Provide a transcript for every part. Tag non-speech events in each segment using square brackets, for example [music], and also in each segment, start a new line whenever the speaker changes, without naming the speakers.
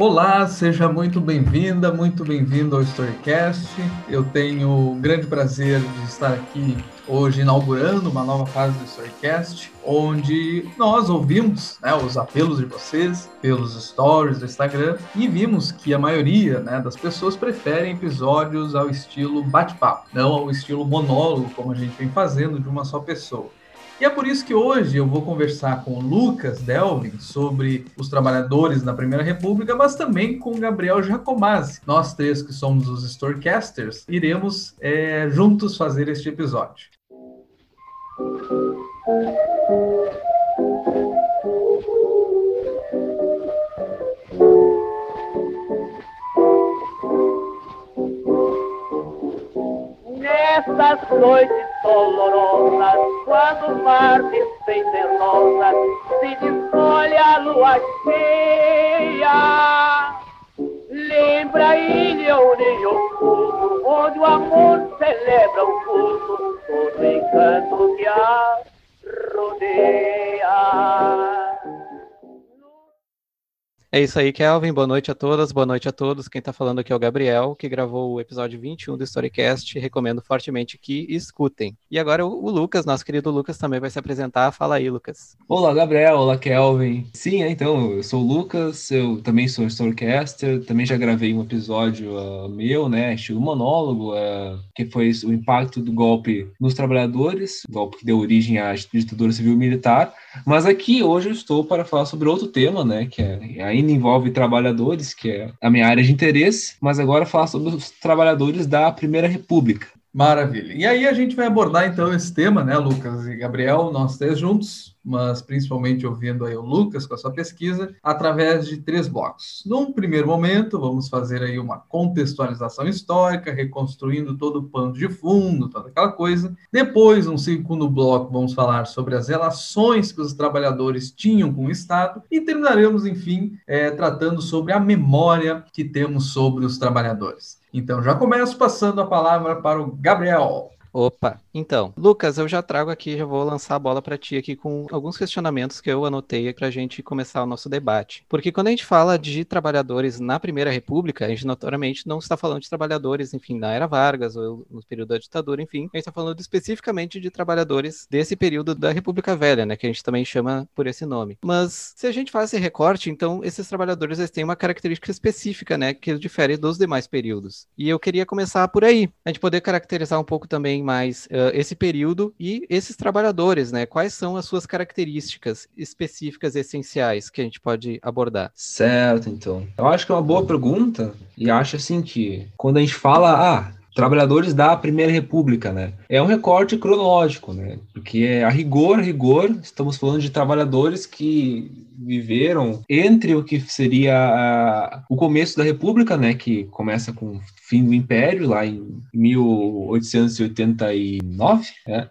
Olá, seja muito bem-vinda, muito bem-vindo ao Storycast. Eu tenho o grande prazer de estar aqui hoje inaugurando uma nova fase do Storycast, onde nós ouvimos né, os apelos de vocês pelos stories do Instagram e vimos que a maioria né, das pessoas preferem episódios ao estilo bate-papo, não ao estilo monólogo, como a gente vem fazendo de uma só pessoa. E é por isso que hoje eu vou conversar com o Lucas Delvin sobre os trabalhadores na Primeira República, mas também com o Gabriel Jacomazzi. Nós três que somos os Storycasters, iremos é, juntos fazer este episódio.
Nessas noites dolorosas, quando o mar despenterosa se descolhe a lua cheia. Lembra a ilha onde oculto, onde o amor celebra o culto, todo encanto que a rodeia.
É isso aí, Kelvin. Boa noite a todas, boa noite a todos. Quem está falando aqui é o Gabriel, que gravou o episódio 21 do Storycast. Recomendo fortemente que escutem. E agora o, Lucas, nosso querido Lucas, também vai se apresentar. Fala aí, Lucas.
Olá, Gabriel. Olá, Kelvin. Sim, é, então, eu sou o Lucas, eu também sou Storycaster, também já gravei um episódio uh, meu, né, estilo monólogo, uh, que foi o impacto do golpe nos trabalhadores, golpe que deu origem à ditadura civil-militar. Mas aqui hoje eu estou para falar sobre outro tema, né, que é, ainda envolve trabalhadores, que é a minha área de interesse, mas agora falar sobre os trabalhadores da Primeira República.
Maravilha. E aí a gente vai abordar então esse tema, né, Lucas e Gabriel, nós três juntos, mas principalmente ouvindo aí o Lucas com a sua pesquisa, através de três blocos. Num primeiro momento, vamos fazer aí uma contextualização histórica, reconstruindo todo o pano de fundo, toda aquela coisa. Depois, um segundo bloco, vamos falar sobre as relações que os trabalhadores tinham com o Estado e terminaremos, enfim, é, tratando sobre a memória que temos sobre os trabalhadores. Então, já começo passando a palavra para o Gabriel.
Opa, então, Lucas, eu já trago aqui, já vou lançar a bola para ti aqui com alguns questionamentos que eu anotei para a gente começar o nosso debate. Porque quando a gente fala de trabalhadores na Primeira República, a gente notoriamente não está falando de trabalhadores, enfim, na era Vargas ou no período da ditadura, enfim, a gente está falando especificamente de trabalhadores desse período da República Velha, né, que a gente também chama por esse nome. Mas se a gente faz esse recorte, então esses trabalhadores eles têm uma característica específica, né, que difere dos demais períodos. E eu queria começar por aí, a gente poder caracterizar um pouco também mais uh, esse período e esses trabalhadores, né? Quais são as suas características específicas essenciais que a gente pode abordar?
Certo, então. Eu acho que é uma boa pergunta e acho assim que quando a gente fala, ah, trabalhadores da Primeira República, né? É um recorte cronológico, né? Porque a rigor, a rigor, estamos falando de trabalhadores que viveram entre o que seria o começo da República, né? Que começa com o fim do Império, lá em 1889, né?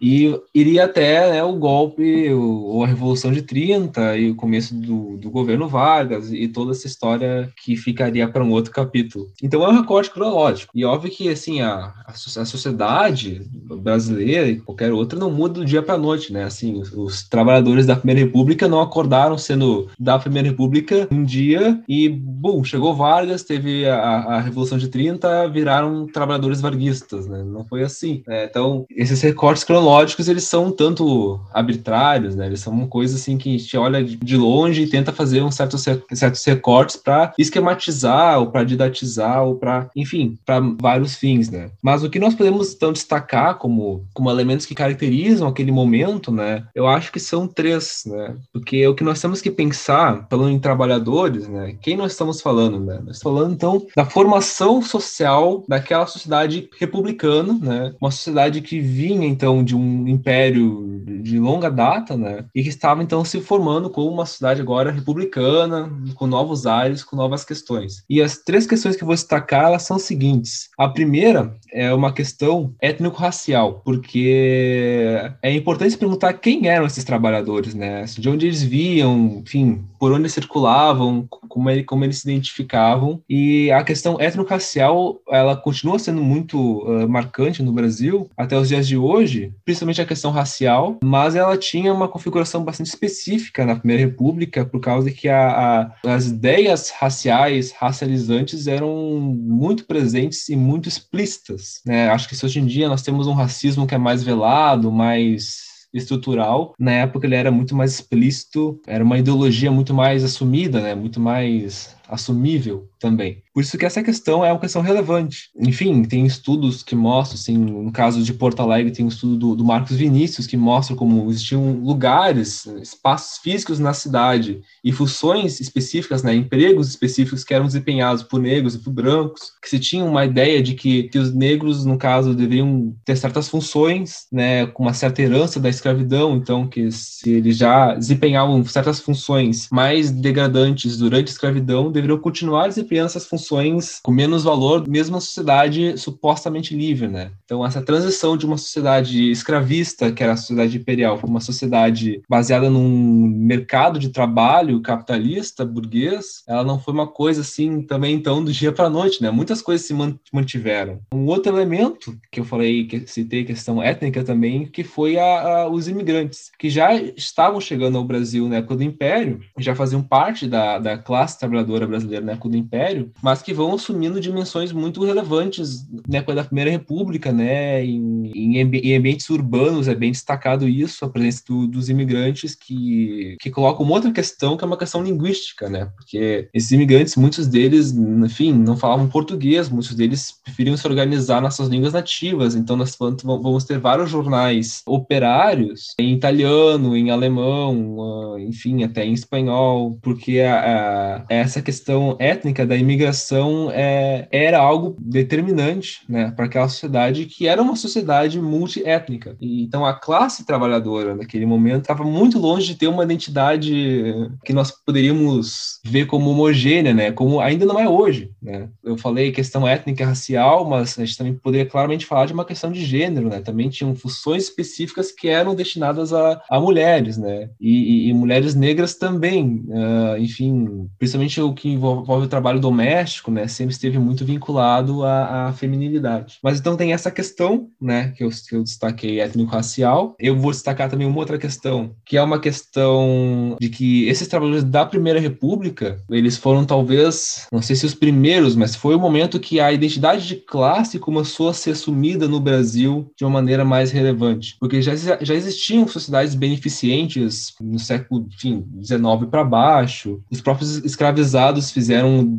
E iria até né, o golpe, o, a Revolução de 30 e o começo do, do governo Vargas e toda essa história que ficaria para um outro capítulo. Então é um recorte cronológico. E óbvio que assim a, a, sociedade brasileira e qualquer outra não muda do dia para a noite, né? Assim, os, os, trabalhadores da Primeira República não acordaram sendo da Primeira República um dia e, bum, chegou Vargas, teve a, a Revolução de 30, viraram trabalhadores varguistas, né? Não foi assim. Né? Então, esses recortes cronológicos, eles são tanto arbitrários, né? Eles são uma coisa assim que a gente olha de longe e tenta fazer um certo, certos recortes para esquematizar ou para didatizar ou para, enfim, para vários fins, né? Mas o que nós podemos então destacar como, como elementos que caracterizam aquele momento, né? Eu acho que são três, né? Porque o que nós temos que pensar, falando em trabalhadores, né? Quem nós estamos falando, né? Nós estamos falando então da formação social daquela sociedade republicana, né? Uma sociedade que vinha então então de um império de longa data, né? E que estava então se formando como uma cidade agora republicana, com novos ares, com novas questões. E as três questões que vou destacar elas são as seguintes. A primeira é uma questão étnico-racial, porque é importante perguntar quem eram esses trabalhadores, né? De onde eles viam, enfim, por onde circulavam, como, ele, como eles se identificavam. E a questão étnico-racial, ela continua sendo muito uh, marcante no Brasil até os dias de hoje, principalmente a questão racial, mas ela tinha uma configuração bastante específica na Primeira República, por causa que a, a, as ideias raciais, racializantes, eram muito presentes e muito explícitas. Né? Acho que se hoje em dia nós temos um racismo que é mais velado, mais estrutural. Na época ele era muito mais explícito, era uma ideologia muito mais assumida, né? Muito mais assumível também. Por isso que essa questão é uma questão relevante. Enfim, tem estudos que mostram, assim, no caso de Porto Alegre, tem um estudo do, do Marcos Vinícius que mostra como existiam lugares, espaços físicos na cidade e funções específicas, né, empregos específicos que eram desempenhados por negros e por brancos, que se tinha uma ideia de que, que os negros, no caso, deveriam ter certas funções, né, com uma certa herança da escravidão, então que se eles já desempenhavam certas funções mais degradantes durante a escravidão, deveriam continuar desempenhando essas funções com menos valor, mesmo na sociedade supostamente livre, né? Então, essa transição de uma sociedade escravista, que era a sociedade imperial, para uma sociedade baseada num mercado de trabalho capitalista, burguês, ela não foi uma coisa assim também, então, do dia para a noite, né? Muitas coisas se mantiveram. Um outro elemento que eu falei, que citei questão étnica também, que foi a, a, os imigrantes, que já estavam chegando ao Brasil na época do Império, já faziam parte da, da classe trabalhadora brasileira na época do Império, mas que vão assumindo dimensões muito relevantes na época da Primeira República, né? Em, em, em ambientes urbanos é bem destacado isso, a presença do, dos imigrantes que, que colocam uma outra questão, que é uma questão linguística, né? Porque esses imigrantes, muitos deles, enfim, não falavam português, muitos deles preferiam se organizar nas suas línguas nativas, então nós vamos ter vários jornais operários em italiano, em alemão, ah, enfim, até em espanhol, porque a, a, essa questão questão étnica da imigração é, era algo determinante né, para aquela sociedade que era uma sociedade multiétnica. Então a classe trabalhadora naquele momento estava muito longe de ter uma identidade que nós poderíamos ver como homogênea, né, como ainda não é hoje. Né? Eu falei questão étnica racial, mas a gente também poderia claramente falar de uma questão de gênero. Né? Também tinham funções específicas que eram destinadas a, a mulheres, né? E, e, e mulheres negras também, uh, enfim, principalmente o que que envolve o trabalho doméstico, né, sempre esteve muito vinculado à, à feminilidade. Mas então tem essa questão, né, que eu, que eu destaquei étnico-racial. Eu vou destacar também uma outra questão, que é uma questão de que esses trabalhadores da Primeira República, eles foram talvez, não sei se os primeiros, mas foi o momento que a identidade de classe começou a ser assumida no Brasil de uma maneira mais relevante, porque já, já existiam sociedades beneficentes no século, enfim, 19 para baixo, os próprios escravizados fizeram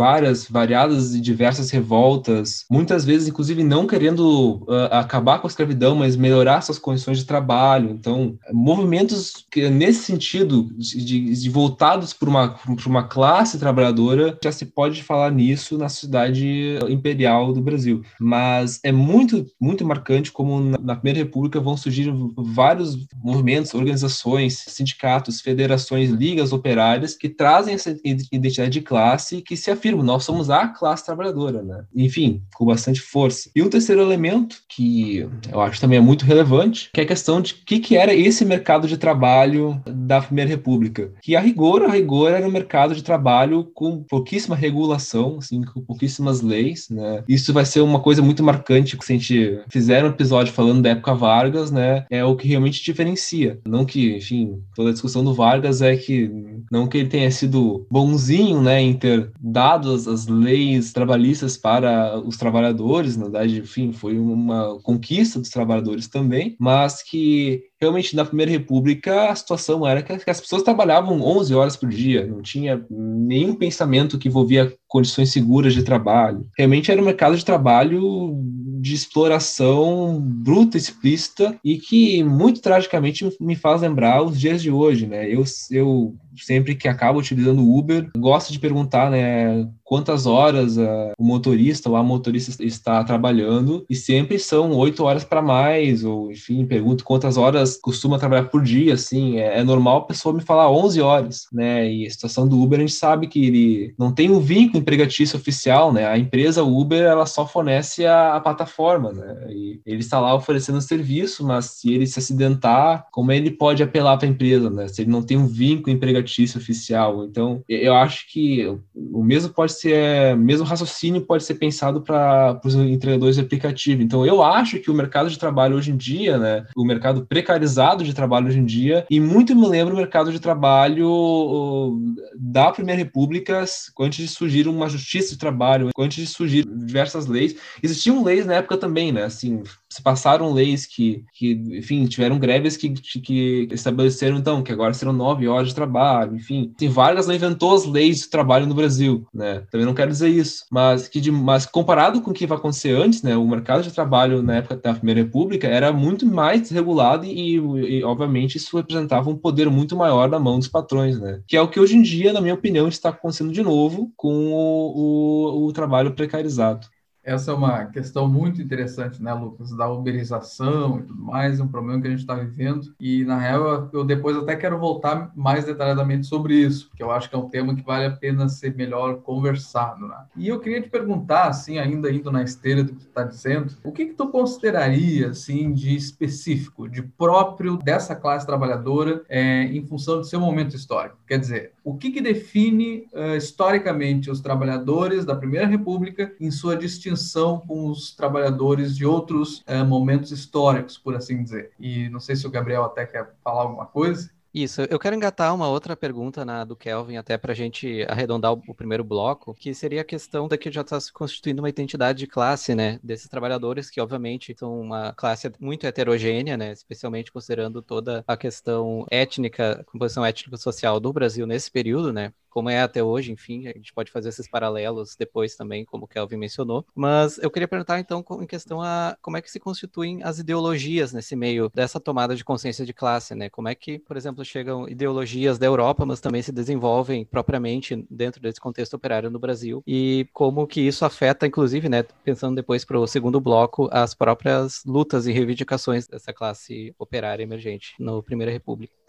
várias, variadas e diversas revoltas, muitas vezes, inclusive, não querendo uh, acabar com a escravidão, mas melhorar suas condições de trabalho. Então, movimentos que, nesse sentido, de, de voltados para uma, uma classe trabalhadora, já se pode falar nisso na sociedade imperial do Brasil. Mas é muito, muito marcante como na, na Primeira República vão surgir vários movimentos, organizações, sindicatos, federações, ligas operárias que trazem essa identidade de classe que se afirma, nós somos a classe trabalhadora, né? Enfim, com bastante força. E o terceiro elemento, que eu acho também é muito relevante, que é a questão de o que, que era esse mercado de trabalho da Primeira República. Que a rigor, a rigor era um mercado de trabalho com pouquíssima regulação, assim, com pouquíssimas leis, né? Isso vai ser uma coisa muito marcante, se a gente fizer um episódio falando da época Vargas, né? É o que realmente diferencia. Não que, enfim, toda a discussão do Vargas é que, não que ele tenha sido bonzinho, né, em ter dado as, as leis trabalhistas para os trabalhadores, na verdade, enfim, foi uma conquista dos trabalhadores também, mas que realmente na Primeira República a situação era que as pessoas trabalhavam 11 horas por dia, não tinha nenhum pensamento que envolvia condições seguras de trabalho. Realmente era um mercado de trabalho de exploração bruta, explícita e que muito tragicamente me faz lembrar os dias de hoje, né? Eu, eu sempre que acabo utilizando o Uber, gosto de perguntar, né, quantas horas uh, o motorista ou a motorista está trabalhando e sempre são oito horas para mais, ou enfim, pergunto quantas horas costuma trabalhar por dia, assim, é, é, normal a pessoa me falar 11 horas, né, e a situação do Uber a gente sabe que ele não tem um vínculo empregatício oficial, né, a empresa Uber, ela só fornece a, a plataforma, né, e ele está lá oferecendo serviço, mas se ele se acidentar, como ele pode apelar para a empresa, né, se ele não tem um vínculo empregatício notícia oficial. Então, eu acho que o mesmo pode ser, mesmo raciocínio pode ser pensado para os entregadores de aplicativo. Então, eu acho que o mercado de trabalho hoje em dia, né, o mercado precarizado de trabalho hoje em dia, e muito me lembra o mercado de trabalho da Primeira República, antes de surgir uma justiça de trabalho, antes de surgir diversas leis. Existiam leis na época também, né? Assim, se passaram leis que, que enfim, tiveram greves que, que estabeleceram, então, que agora serão nove horas de trabalho, enfim. Tem Vargas não inventou as leis de trabalho no Brasil, né? Também não quero dizer isso, mas que de, mas comparado com o que vai acontecer antes, né? O mercado de trabalho na época da Primeira República era muito mais desregulado e, e obviamente, isso representava um poder muito maior na mão dos patrões, né? Que é o que hoje em dia, na minha opinião, está acontecendo de novo com o, o, o trabalho precarizado.
Essa é uma questão muito interessante, né, Lucas, da uberização e tudo mais, é um problema que a gente está vivendo. E, na real, eu depois até quero voltar mais detalhadamente sobre isso, porque eu acho que é um tema que vale a pena ser melhor conversado. Né? E eu queria te perguntar, assim, ainda indo na esteira do que tu está dizendo, o que, que tu consideraria, assim, de específico, de próprio dessa classe trabalhadora é, em função do seu momento histórico? Quer dizer, o que, que define uh, historicamente os trabalhadores da Primeira República em sua distinção com os trabalhadores de outros uh, momentos históricos, por assim dizer. E não sei se o Gabriel até quer falar alguma coisa.
Isso, eu quero engatar uma outra pergunta na do Kelvin, até para a gente arredondar o, o, primeiro bloco, que seria a questão da que já está se constituindo uma identidade de classe, né, desses trabalhadores, que obviamente são uma classe muito heterogênea, né, especialmente considerando toda a questão étnica, composição étnico-social do Brasil nesse período, né, como é até hoje, enfim, a gente pode fazer esses paralelos depois também, como o Kelvin mencionou. Mas eu queria perguntar, então, em questão a como é que se constituem as ideologias nesse meio dessa tomada de consciência de classe, né? Como é que, por exemplo, chegam ideologias da Europa, mas também se desenvolvem propriamente dentro desse contexto operário no Brasil, e como que isso afeta, inclusive, né, pensando depois para o segundo bloco, as próprias lutas e reivindicações dessa classe operária emergente no Primeira República.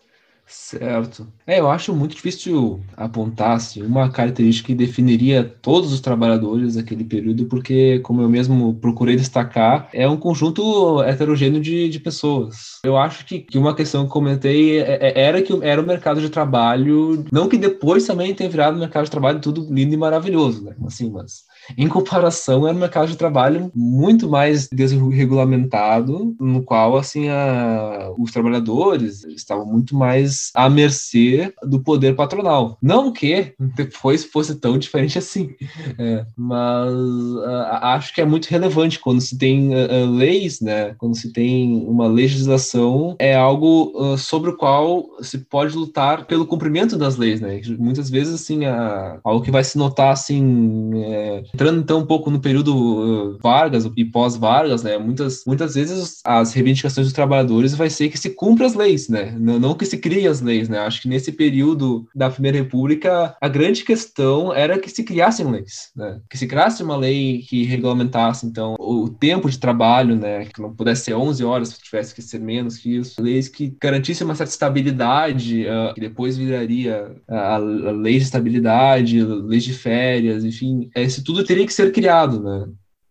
Certo. É, eu acho muito difícil apontar assim, uma característica que definiria todos os trabalhadores daquele período, porque, como eu mesmo procurei destacar, é um conjunto heterogêneo de, de pessoas. Eu acho que, que uma questão que comentei é, é, era que era o mercado de trabalho, não que depois também tenha virado mercado de trabalho tudo lindo e maravilhoso, né? Assim, mas em comparação, era um mercado de trabalho muito mais desregulamentado, no qual, assim, a, os trabalhadores estavam muito mais à mercê do poder patronal. Não que depois fosse tão diferente assim, é, mas uh, acho que é muito relevante quando se tem uh, leis, né? Quando se tem uma legislação, é algo uh, sobre o qual se pode lutar pelo cumprimento das leis, né? Muitas vezes, assim, a, algo que vai se notar, assim, é, entrando então um pouco no período uh, Vargas e pós-Vargas, né, muitas, muitas vezes as reivindicações dos trabalhadores vai ser que se cumpra as leis, né, não, que se crie as leis, né, acho que nesse período da Primeira República a grande questão era que se criassem leis, né, que se criasse uma lei que regulamentasse, então, o tempo de trabalho, né, que não pudesse ser 11 horas, tivesse que ser menos que isso, leis que garantissem uma certa estabilidade, uh, que depois viraria a, a lei de estabilidade, leis de férias, enfim, esse tudo teria que ser criado, né?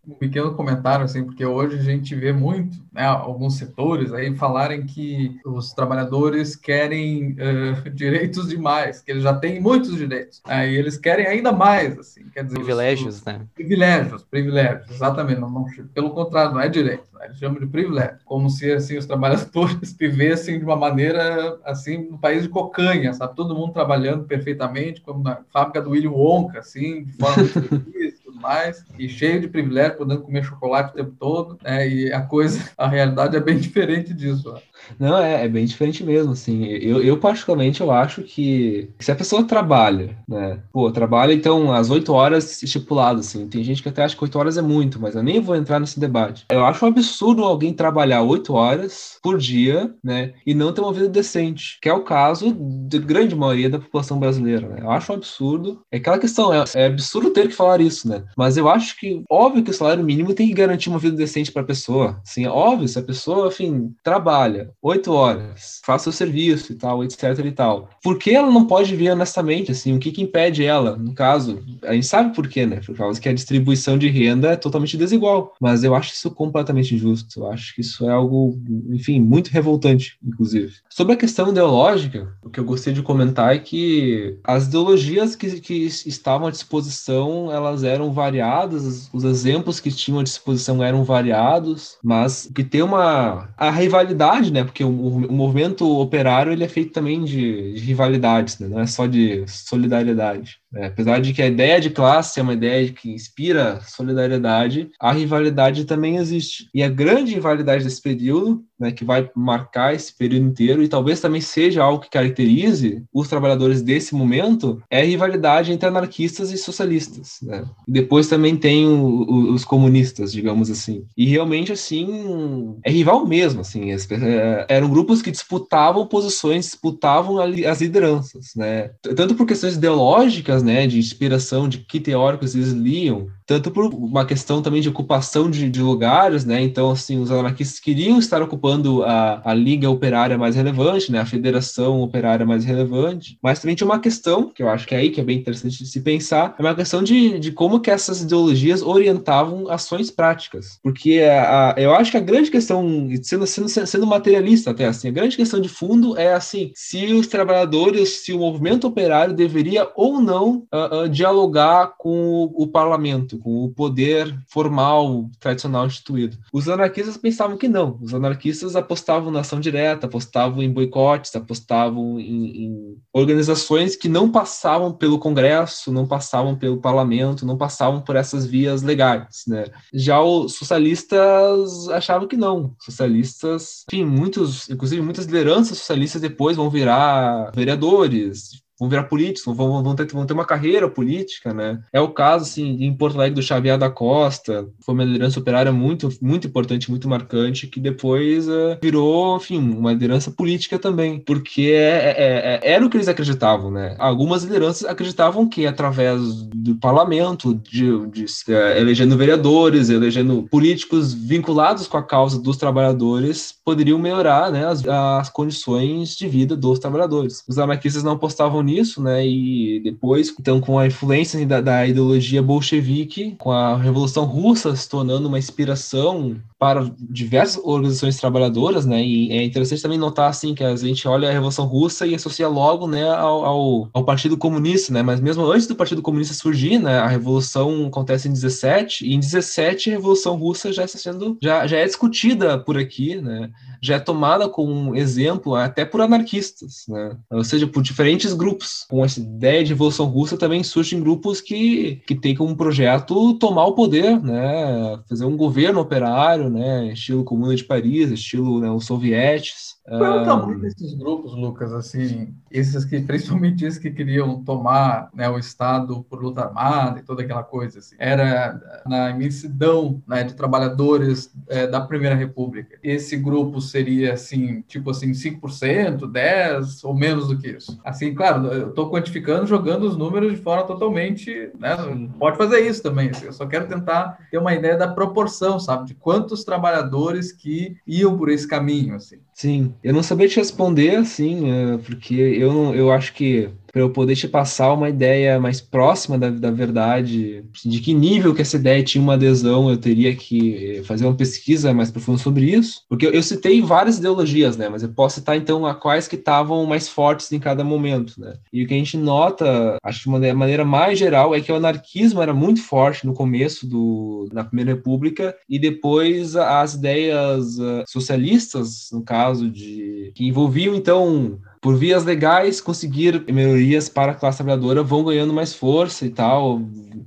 Um pequeno comentário, assim, porque hoje a gente vê muito, né, alguns setores aí falarem que os trabalhadores querem uh, [laughs] direitos demais, que eles já têm muitos direitos, aí eles querem ainda mais, assim, quer dizer...
Privilégios, os, né?
Privilégios, privilégios, exatamente, não, não, pelo contrário, não é direito, né, eles chamam de privilégio, como se, assim, os [laughs] trabalhadores vivessem de uma maneira, assim, no país de cocanha, sabe, todo mundo trabalhando perfeitamente, como na fábrica do William Wonka, assim, de forma [laughs] muito mais, e cheio de privilégio, podendo comer chocolate o tempo todo, né? E a coisa, [laughs] a realidade é bem [laughs] diferente disso. Né?
Não, é, é, bem diferente mesmo, assim. Eu, eu, particularmente, eu acho que se a pessoa trabalha, né? Pô, trabalha, então, às 8 horas estipulado, assim. Tem gente que até acha que 8 horas é muito, mas eu nem vou entrar nesse debate. Eu acho um absurdo alguém trabalhar 8 horas por dia, né? E não ter uma vida decente, que é o caso de grande maioria da população brasileira, né? Eu acho um absurdo. É aquela questão, é, é absurdo ter que falar isso, né? Mas eu acho que, óbvio que o salário mínimo tem que garantir uma vida decente para a pessoa. Sim, é óbvio, se a pessoa, enfim, trabalha oito horas, faz seu serviço e tal, etc e tal. Por que ela não pode viver honestamente, assim? O que que impede ela? No caso, a gente sabe por quê, né? Por causa que a distribuição de renda é totalmente desigual. Mas eu acho isso completamente injusto. Eu acho que isso é algo, enfim, muito revoltante, inclusive. Sobre a questão ideológica, o que eu gostei de comentar é que as ideologias que, que estavam à disposição, elas eram variadas, os exemplos que tinham à disposição eram variados, mas que tem uma a rivalidade, né? Porque o, o movimento operário ele é feito também de, de rivalidades, né? Não é só de solidariedade. É, apesar de que a ideia de classe é uma ideia que inspira solidariedade, a rivalidade também existe. E a grande rivalidade desse período, né, que vai marcar esse período inteiro, e talvez também seja algo que caracterize os trabalhadores desse momento, é a rivalidade entre anarquistas e socialistas. Né? E depois também tem o, o, os comunistas, digamos assim. E realmente, assim, é rival mesmo. Assim, é, eram grupos que disputavam posições, disputavam as lideranças. Né? Tanto por questões ideológicas, né, de inspiração, de que teóricos eles liam, tanto por uma questão também de ocupação de, de lugares, né? Então, assim, os anarquistas queriam estar ocupando a, a liga operária mais relevante, né? A federação operária mais relevante, mas também tinha uma questão, que eu acho que é aí que é bem interessante de se pensar, é uma questão de, de como que essas ideologias orientavam ações práticas. Porque a, a, eu acho que a grande questão, sendo, sendo, sendo materialista até, assim, a grande questão de fundo é, assim, se os trabalhadores, se o movimento operário deveria ou não uh, uh, dialogar com o, o parlamento, com o poder formal, tradicional instituído. Os anarquistas pensavam que não. Os anarquistas apostavam na ação direta, apostavam em boicotes, apostavam em, em organizações que não passavam pelo Congresso, não passavam pelo parlamento, não passavam por essas vias legais. Né? Já os socialistas achavam que não. Socialistas, enfim, muitos, inclusive muitas lideranças socialistas depois vão virar vereadores, vão virar políticos, vão, vão, ter, vão ter uma carreira política, né? É o caso, assim, em Porto Alegre do Xavier da Costa, foi uma liderança operária muito, muito importante, muito marcante, que depois uh, virou, enfim, uma liderança política também, porque é, é, é, era o que eles acreditavam, né? Algumas lideranças acreditavam que através do parlamento, de, de uh, elegendo vereadores, elegendo políticos vinculados com a causa dos trabalhadores, poderiam melhorar, né, as, as condições de vida dos trabalhadores. Os anarquistas não apostavam nisso, né? E depois, então, com a influência da, da ideologia bolchevique, com a Revolução Russa se tornando uma inspiração para diversas organizações trabalhadoras, né? E é interessante também notar assim que a gente olha a Revolução Russa e associa logo, né, ao, ao, ao, Partido Comunista, né? Mas mesmo antes do Partido Comunista surgir, né, a Revolução acontece em 17 e em 17 a Revolução Russa já está sendo já, já é discutida por aqui, né? Já é tomada como exemplo até por anarquistas, né? Ou seja, por diferentes grupos. Com essa ideia de Revolução Russa também surgem grupos que que têm como projeto tomar o poder, né? Fazer um governo operário né? Estilo Comuna de Paris, estilo né, os sovietes.
Qual é o tamanho desses grupos, Lucas? Assim, esses que, principalmente esses que queriam tomar né, o Estado por luta armada e toda aquela coisa. Assim. Era na imensidão né, de trabalhadores é, da Primeira República. Esse grupo seria, assim, tipo assim, 5%, 10% ou menos do que isso. Assim, claro, eu estou quantificando, jogando os números de forma totalmente. Né, pode fazer isso também. Assim, eu só quero tentar ter uma ideia da proporção, sabe? De quantos trabalhadores que iam por esse caminho, assim.
Sim, eu não sabia te responder assim, é, porque eu, eu acho que para eu poder te passar uma ideia mais próxima da, da verdade, de que nível que essa ideia tinha uma adesão, eu teria que fazer uma pesquisa mais profunda sobre isso, porque eu, eu citei várias ideologias, né, mas eu posso citar então a quais que estavam mais fortes em cada momento, né, e o que a gente nota, acho que uma maneira mais geral, é que o anarquismo era muito forte no começo do, da Primeira República, e depois as ideias uh, socialistas, no caso de, que envolviam então por vias legais, conseguir melhorias para a classe trabalhadora vão ganhando mais força e tal,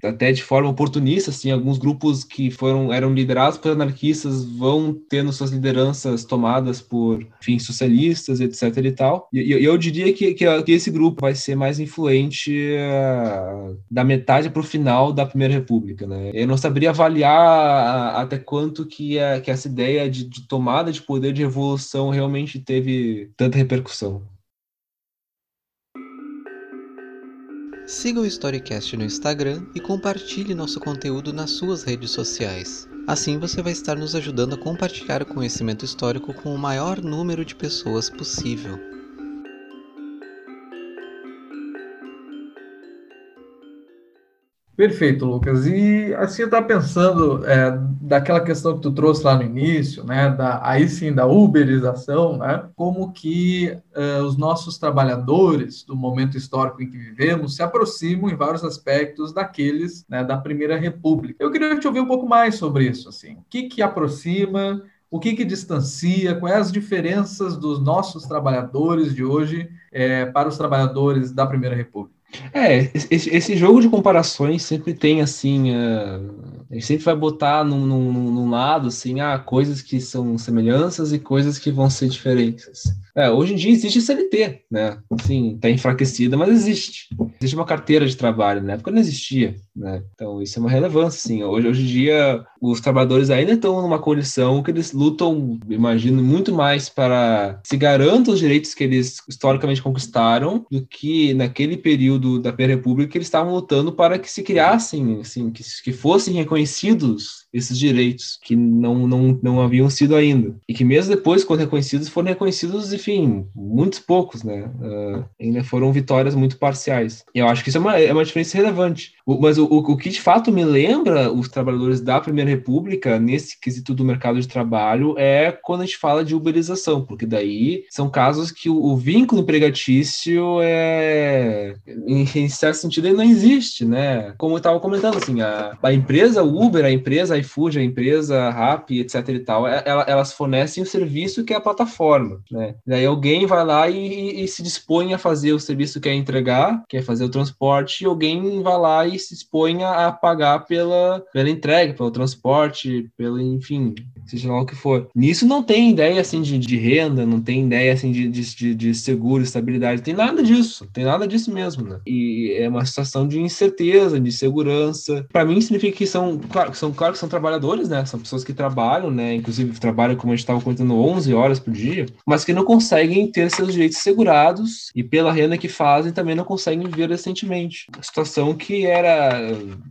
até de forma oportunista, assim, alguns grupos que foram eram liderados por anarquistas vão tendo suas lideranças tomadas por, enfim, socialistas, etc e tal. E, e eu diria que, que, que, esse grupo vai ser mais influente uh, da metade para o final da Primeira República, né? Eu não saberia avaliar até quanto que, a, que essa ideia de, de tomada de poder de revolução realmente teve tanta repercussão.
Siga o Storycast no Instagram e compartilhe nosso conteúdo nas suas redes sociais. Assim você vai estar nos ajudando a compartilhar o conhecimento histórico com o maior número de pessoas possível.
Perfeito, Lucas. E assim eu estava pensando é, daquela questão que tu trouxe lá no início, né? Da, aí sim da uberização, né? Como que uh, os nossos trabalhadores do momento histórico em que vivemos se aproximam em vários aspectos daqueles né, da Primeira República. Eu queria te ouvir um pouco mais sobre isso, assim. O que que aproxima? O que que distancia? Quais as diferenças dos nossos trabalhadores de hoje é, para os trabalhadores da Primeira República?
É, esse, esse, jogo de comparações sempre tem assim. Uh, a gente sempre vai botar num, num, num, lado assim, ah, coisas que são semelhanças e coisas que vão ser diferentes. É, hoje em dia existe CLT, né? Assim, tá enfraquecida, mas existe. Existe uma carteira de trabalho, na época não existia, né? Então isso é uma relevância, sim. Hoje, hoje em dia os trabalhadores ainda estão numa condição que eles lutam, imagino, muito mais para se garantam os direitos que eles historicamente conquistaram do que naquele período da República que eles estavam lutando para que se criassem, assim, que, que fossem reconhecidos esses direitos que não, não, não haviam sido ainda. E que mesmo depois, quando reconhecidos, foram reconhecidos, enfim, muitos poucos, né? Uh, ainda foram vitórias muito parciais. E eu acho que isso é uma, é uma diferença relevante. Mas o, o, que de fato me lembra os trabalhadores da Primeira República, nesse quesito do mercado de trabalho, é quando a gente fala de uberização, porque daí são casos que o, o vínculo empregatício é, em, em, certo sentido, ele não existe, né? Como eu estava comentando, assim, a, a empresa Uber, a empresa iFood, a empresa Rappi, etc e tal, é, ela, elas fornecem o serviço que é a plataforma, né? Daí alguém vai lá e, e, se dispõe a fazer o serviço que quer entregar, quer fazer o transporte, e alguém vai lá e se dispõe a pagar pela, pela entrega, pelo transporte, pelo, enfim, seja lá o que for. Nisso não tem ideia, assim, de, de renda, não tem ideia, assim, de, de, de seguro, estabilidade, tem nada disso, tem nada disso mesmo, né? E é uma situação de incerteza, de segurança. Para mim significa que são, claro, são, claro que são trabalhadores, né? São pessoas que trabalham, né? Inclusive trabalham, como a gente estava contando, 11 horas por dia, mas que não conseguem ter seus direitos segurados e pela renda que fazem também não conseguem viver decentemente. Uma situação que era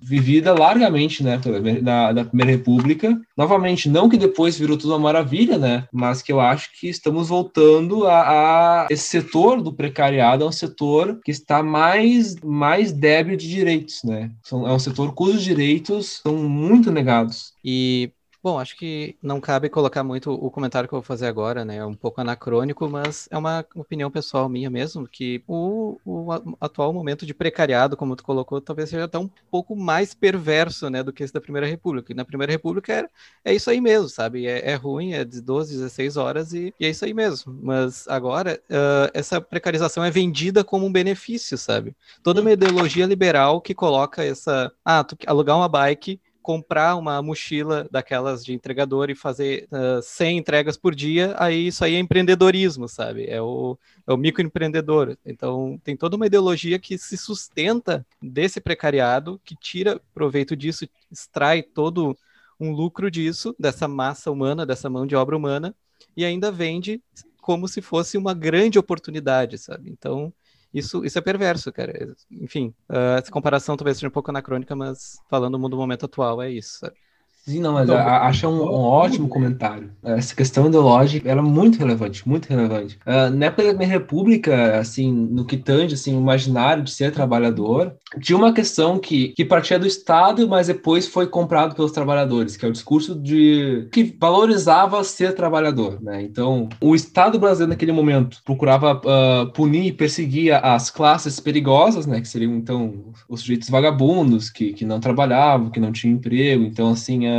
vivida largamente, né? Da, da Primeira República. Novamente, não que depois virou tudo uma maravilha, né? Mas que eu acho que estamos voltando a, a esse setor do precariado é um setor que está mais, mais débil de direitos, né? São, é um setor cujos direitos são muito negados
e Bom, acho que não cabe colocar muito o comentário que eu vou fazer agora, né? É um pouco anacrônico, mas é uma opinião pessoal minha mesmo, que o, o atual momento de precariado, como tu colocou, talvez seja até um pouco mais perverso, né, do que esse da Primeira República. E na Primeira República era, é isso aí mesmo, sabe? É, é ruim, é de 12, 16 horas e, e, é isso aí mesmo. Mas agora, uh, essa precarização é vendida como um benefício, sabe? Toda uma ideologia liberal que coloca essa, ah, tu alugar uma bike comprar uma mochila daquelas de entregador e fazer uh, 100 entregas por dia, aí isso aí é empreendedorismo, sabe? É o, é o microempreendedor. Então, tem toda uma ideologia que se sustenta desse precariado, que tira proveito disso, extrai todo um lucro disso, dessa massa humana, dessa mão de obra humana, e ainda vende como se fosse uma grande oportunidade, sabe? Então, isso, isso é perverso, cara. Enfim, uh, essa comparação talvez seja um pouco anacrônica, mas falando do mundo do momento atual, é isso, sabe?
Sim, não, mas então, acho um, um, ótimo comentário. Essa questão ideológica era é muito relevante, muito relevante. Uh, na época da República, assim, no que tange, assim, o imaginário de ser trabalhador, tinha uma questão que, que partia do Estado, mas depois foi comprado pelos trabalhadores, que é o discurso de que valorizava ser trabalhador, né? Então, o Estado brasileiro naquele momento procurava uh, punir e perseguir as classes perigosas, né? Que seriam, então, os sujeitos vagabundos, que, que não trabalhavam, que não tinham emprego. Então, assim, uh,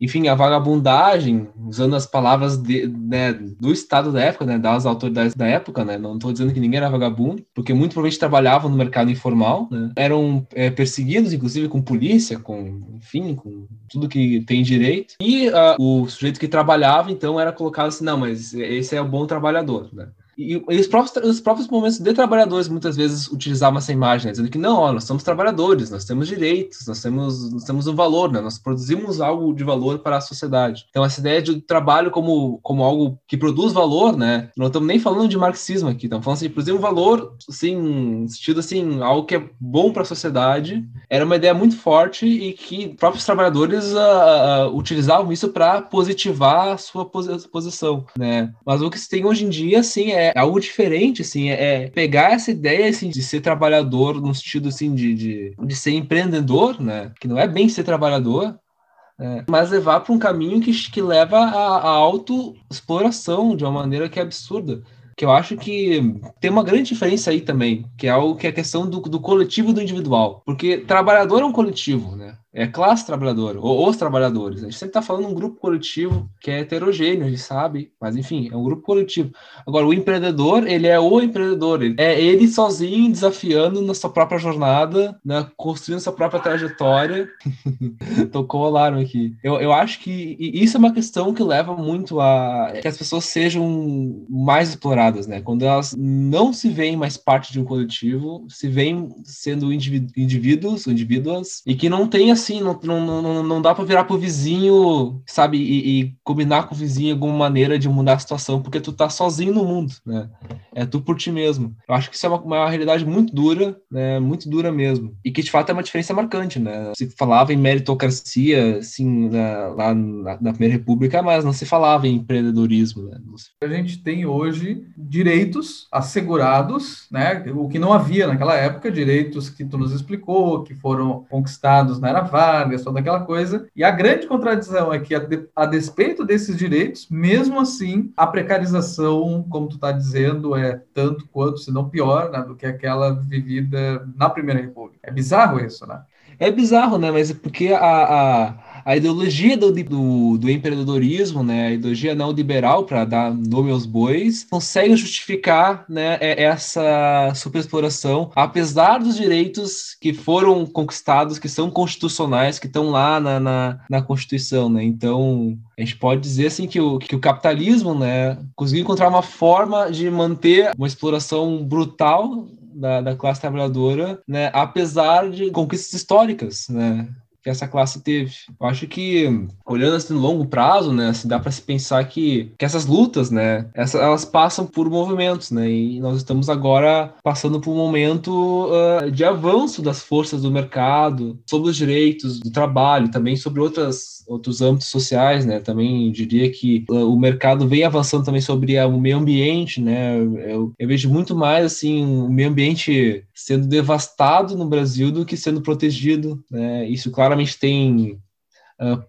enfim, a vagabundagem, usando as palavras de, né, do Estado da época, né, das autoridades da época, né, não estou dizendo que ninguém era vagabundo, porque muito provavelmente trabalhavam no mercado informal, né, eram é, perseguidos, inclusive, com polícia, com, enfim, com tudo que tem direito, e uh, o sujeito que trabalhava, então, era colocado assim, não, mas esse é o bom trabalhador, né. E, os, próprios, os próprios movimentos de trabalhadores muitas vezes utilizavam essa imagem, né, dizendo que não, ó, nós somos trabalhadores, nós temos direitos, nós temos, nós temos um valor, né, nós produzimos algo de valor para a sociedade. Então, essa ideia de trabalho como, como algo que produz valor, né, não estamos nem falando de marxismo aqui, estamos falando assim, de produzir um valor, assim, sentido assim, algo que é bom para a sociedade, era uma ideia muito forte e que próprios trabalhadores uh, uh, utilizavam isso para positivar a sua posição, né? Mas o que se tem hoje em dia, assim, é algo diferente, assim, é, é pegar essa ideia, assim, de ser trabalhador no sentido, assim, de, de, de ser empreendedor, né? Que não é bem ser trabalhador, é, mas levar para um caminho que, que leva à autoexploração de uma maneira que é absurda que eu acho que tem uma grande diferença aí também, que é o que é a questão do, do coletivo e do individual. Porque trabalhador é um coletivo, né? É classe trabalhadora, ou os trabalhadores. A gente sempre está falando um grupo coletivo que é heterogêneo, a gente sabe, mas enfim, é um grupo coletivo. Agora, o empreendedor, ele é o empreendedor, ele é ele sozinho desafiando na sua própria jornada, né, construindo sua própria trajetória. [laughs] Tocou o alarme aqui. Eu, eu acho que isso é uma questão que leva muito a que as pessoas sejam mais exploradas, né? Quando elas não se veem mais parte de um coletivo, se veem sendo indivíduos, indivíduas, e que não tem assim, não, não, não, não dá para virar pro vizinho, sabe, e, e, combinar com o vizinho alguma maneira de mudar a situação, porque tu tá sozinho no mundo, né? É tu por ti mesmo. Eu acho que isso é uma, uma realidade muito dura, né? Muito dura mesmo. E que de fato é uma diferença marcante, né? Se falava em meritocracia, assim, na, lá na, na, Primeira República, mas não se falava em empreendedorismo, né?
A gente tem hoje direitos assegurados, né? O que não havia naquela época, direitos que tu nos explicou, que foram conquistados na era Vargas, toda aquela coisa. E a grande contradição é que, a, de, a despeito desses direitos, mesmo assim, a precarização, como tu está dizendo, é tanto quanto, se não pior, né, do que aquela vivida na Primeira República. É bizarro isso, né?
É bizarro, né? Mas é porque a, a a ideologia do, do, do empreendedorismo, né, a ideologia neoliberal, para dar nome aos bois, consegue justificar né, essa superexploração, apesar dos direitos que foram conquistados, que são constitucionais, que estão lá na, na, na Constituição. Né? Então, a gente pode dizer assim que o, que o capitalismo né, conseguiu encontrar uma forma de manter uma exploração brutal da, da, classe trabalhadora, né, apesar de conquistas históricas, né, que essa classe teve. Eu acho que, olhando assim no longo prazo, né, assim, dá para se pensar que, que essas lutas, né, essas, elas passam por movimentos, né, e nós estamos agora passando por um momento uh, de avanço das forças do mercado, sobre os direitos do trabalho, também sobre outras, outros âmbitos sociais, né, também diria que uh, o mercado vem avançando também sobre o meio ambiente, né, eu, eu vejo muito mais, assim, o meio ambiente sendo devastado no Brasil do que sendo protegido, né, isso, claramente tem uh,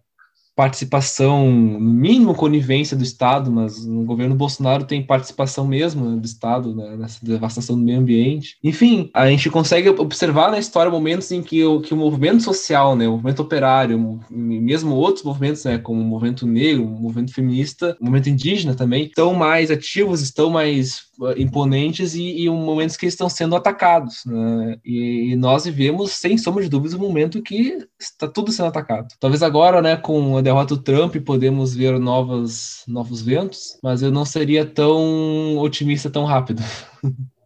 participação, no mínimo conivência do Estado, mas no governo Bolsonaro tem participação mesmo né, do Estado né, nessa devastação do meio ambiente. Enfim, a gente consegue observar na história momentos em que o, que o movimento social, né, o movimento operário, mesmo outros movimentos, né, como o movimento negro, o movimento feminista, o movimento indígena também, estão mais ativos, estão mais imponentes e, e momentos que estão sendo atacados. Né? E, e, nós vivemos, sem sombra de dúvidas, um momento que está tudo sendo atacado. Talvez agora, né, com a derrota do Trump, podemos ver novas, novos ventos, mas eu não seria tão otimista tão rápido. [laughs]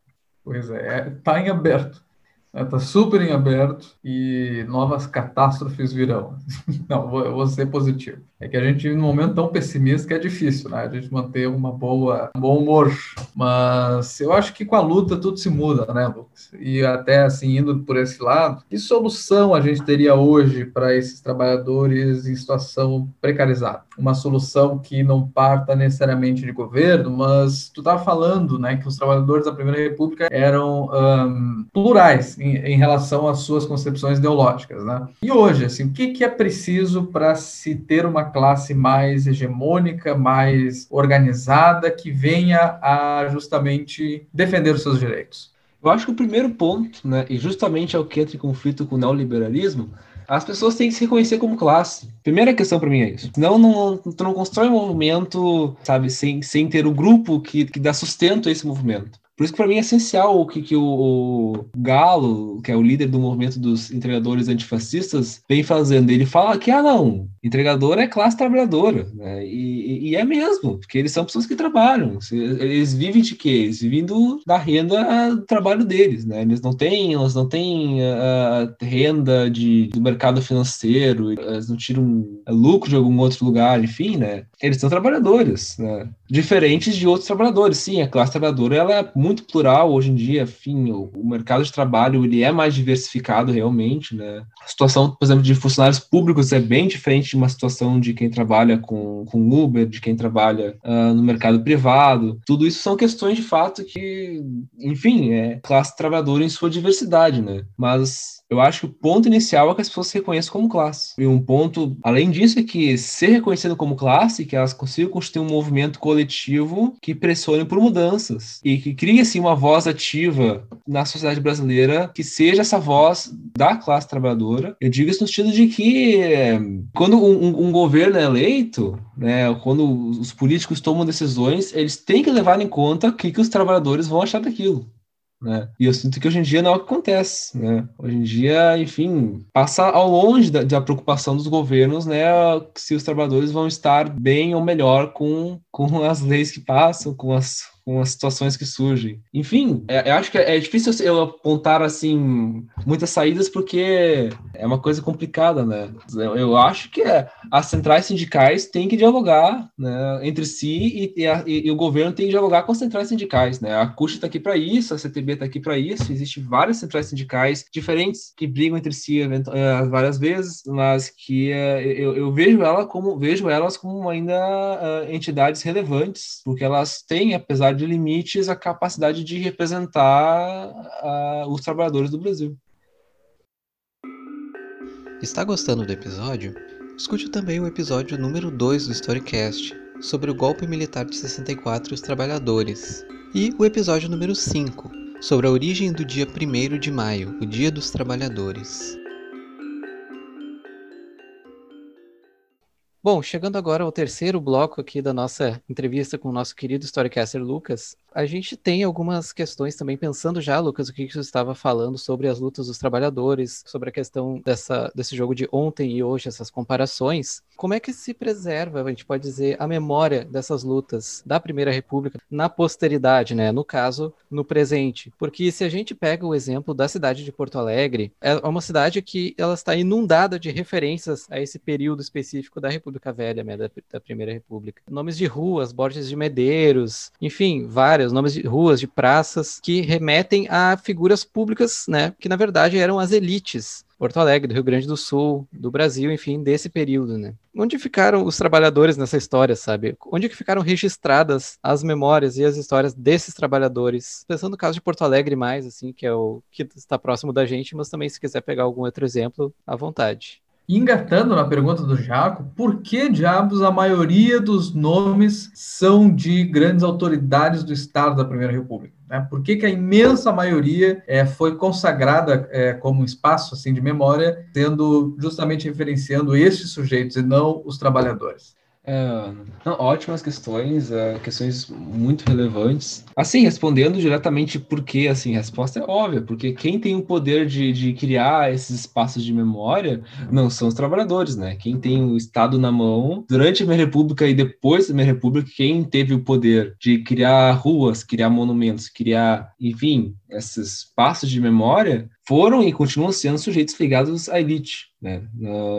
Pois é, está em aberto. Está super em aberto e novas catástrofes virão. [laughs] Não, eu vou ser positivo. É que a gente num momento tão pessimista que é difícil, né? A gente manter uma boa, um bom humor. Mas eu acho que com a luta tudo se muda, né, Lucas? E até assim, indo por esse lado, que solução a gente teria hoje para esses trabalhadores em situação precarizada? Uma solução que não parta necessariamente de governo, mas tu estava falando, né, que os trabalhadores da Primeira República eram um, plurais em, em, relação às suas concepções ideológicas, né? E hoje, assim, o que, que é preciso para se ter uma classe mais hegemônica, mais organizada, que venha a justamente defender os seus direitos?
Eu acho que o primeiro ponto, né, e justamente é o que entra em conflito com o neoliberalismo, as pessoas têm que se reconhecer como classe. Primeira questão para mim é isso. Não, não, tu não constrói um movimento, sabe, sem, sem ter o um grupo que, que dá sustento a esse movimento. Por isso que para mim é essencial o que, que o, o, Galo, que é o líder do movimento dos entregadores antifascistas, vem fazendo. Ele fala que, ah, não, entregador é classe trabalhadora, né? E, e, é mesmo, porque eles são pessoas que trabalham. Eles vivem de quê? Eles vivem do, da renda do trabalho deles, né? Eles não têm, eles não têm uh, renda de, do mercado financeiro, eles não tiram lucro de algum outro lugar, enfim, né? Eles são trabalhadores, né? Diferentes de outros trabalhadores. Sim, a classe trabalhadora ela é muito plural hoje em dia, enfim, o, o, mercado de trabalho ele é mais diversificado realmente, né? A situação, por exemplo, de funcionários públicos é bem diferente uma situação de quem trabalha com, com Uber, de quem trabalha uh, no mercado privado. Tudo isso são questões de fato que, enfim, é classe trabalhadora em sua diversidade, né? Mas eu acho que o ponto inicial é que as pessoas se reconheçam como classe. E um ponto, além disso, é que ser reconhecido como classe, que elas consigam construir um movimento coletivo que pressione por mudanças e que crie, assim, uma voz ativa na sociedade brasileira que seja essa voz da classe trabalhadora. Eu digo isso no sentido de que quando um, um governo é eleito, né, quando os políticos tomam decisões, eles têm que levar em conta o que, que os trabalhadores vão achar daquilo. Né? E eu sinto que hoje em dia não é o que acontece. Né? Hoje em dia, enfim, passa ao longe da, da, preocupação dos governos né, se os trabalhadores vão estar bem ou melhor com, com as leis que passam, com as com as situações que surgem. Enfim, é, eu acho que é, é difícil eu apontar assim muitas saídas porque é uma coisa complicada, né? Eu, eu acho que é, as centrais sindicais têm que dialogar né, entre si e, e, a, e, o governo tem que dialogar com as centrais sindicais, né? A CUT está aqui para isso, a CTB está aqui para isso. Existem várias centrais sindicais diferentes que brigam entre si uh, várias vezes, mas que uh, eu, eu, vejo ela como vejo elas como ainda uh, entidades relevantes, porque elas têm, apesar de limites a capacidade de representar uh, os trabalhadores do Brasil.
Está gostando do episódio? Escute também o episódio número 2 do Storycast, sobre o golpe militar de 64 e os trabalhadores, e o episódio número 5, sobre a origem do dia 1 de maio, o Dia dos Trabalhadores. Bom, chegando agora ao terceiro bloco aqui da nossa entrevista com o nosso querido storycaster Lucas, a gente tem algumas questões também, pensando já, Lucas, o que você estava falando sobre as lutas dos trabalhadores, sobre a questão dessa, desse jogo de ontem e hoje, essas comparações. Como é que se preserva, a gente pode dizer, a memória dessas lutas da Primeira República na posteridade, né? No caso, no presente. Porque se a gente pega o exemplo da cidade de Porto Alegre, é uma cidade que ela está inundada de referências a esse período específico da República Velha, né? da, da Primeira República. Nomes de ruas, Borges de Medeiros, enfim, várias os nomes de ruas, de praças, que remetem a figuras públicas, né, que na verdade eram as elites. Porto Alegre, do Rio Grande do Sul, do Brasil, enfim, desse período, né? Onde ficaram os trabalhadores nessa história, sabe? Onde que ficaram registradas as memórias e as histórias desses trabalhadores? Pensando no caso de Porto Alegre mais, assim, que é o que está próximo da gente, mas também se quiser pegar algum outro exemplo, à vontade.
Engatando na pergunta do Jaco, por que diabos a maioria dos nomes são de grandes autoridades do Estado da Primeira República? Né? Por que, que a imensa maioria é, foi consagrada é, como espaço assim, de memória, tendo justamente referenciando estes sujeitos e não os trabalhadores?
É, não, ótimas questões, é, questões muito relevantes. Assim, respondendo diretamente por quê, assim, a resposta é óbvia, porque quem tem o poder de, de criar esses espaços de memória não são os trabalhadores, né? Quem tem o Estado na mão, durante a minha república e depois da minha república, quem teve o poder de criar ruas, criar monumentos, criar, enfim, esses espaços de memória, foram e continuam sendo sujeitos ligados à elite. Né?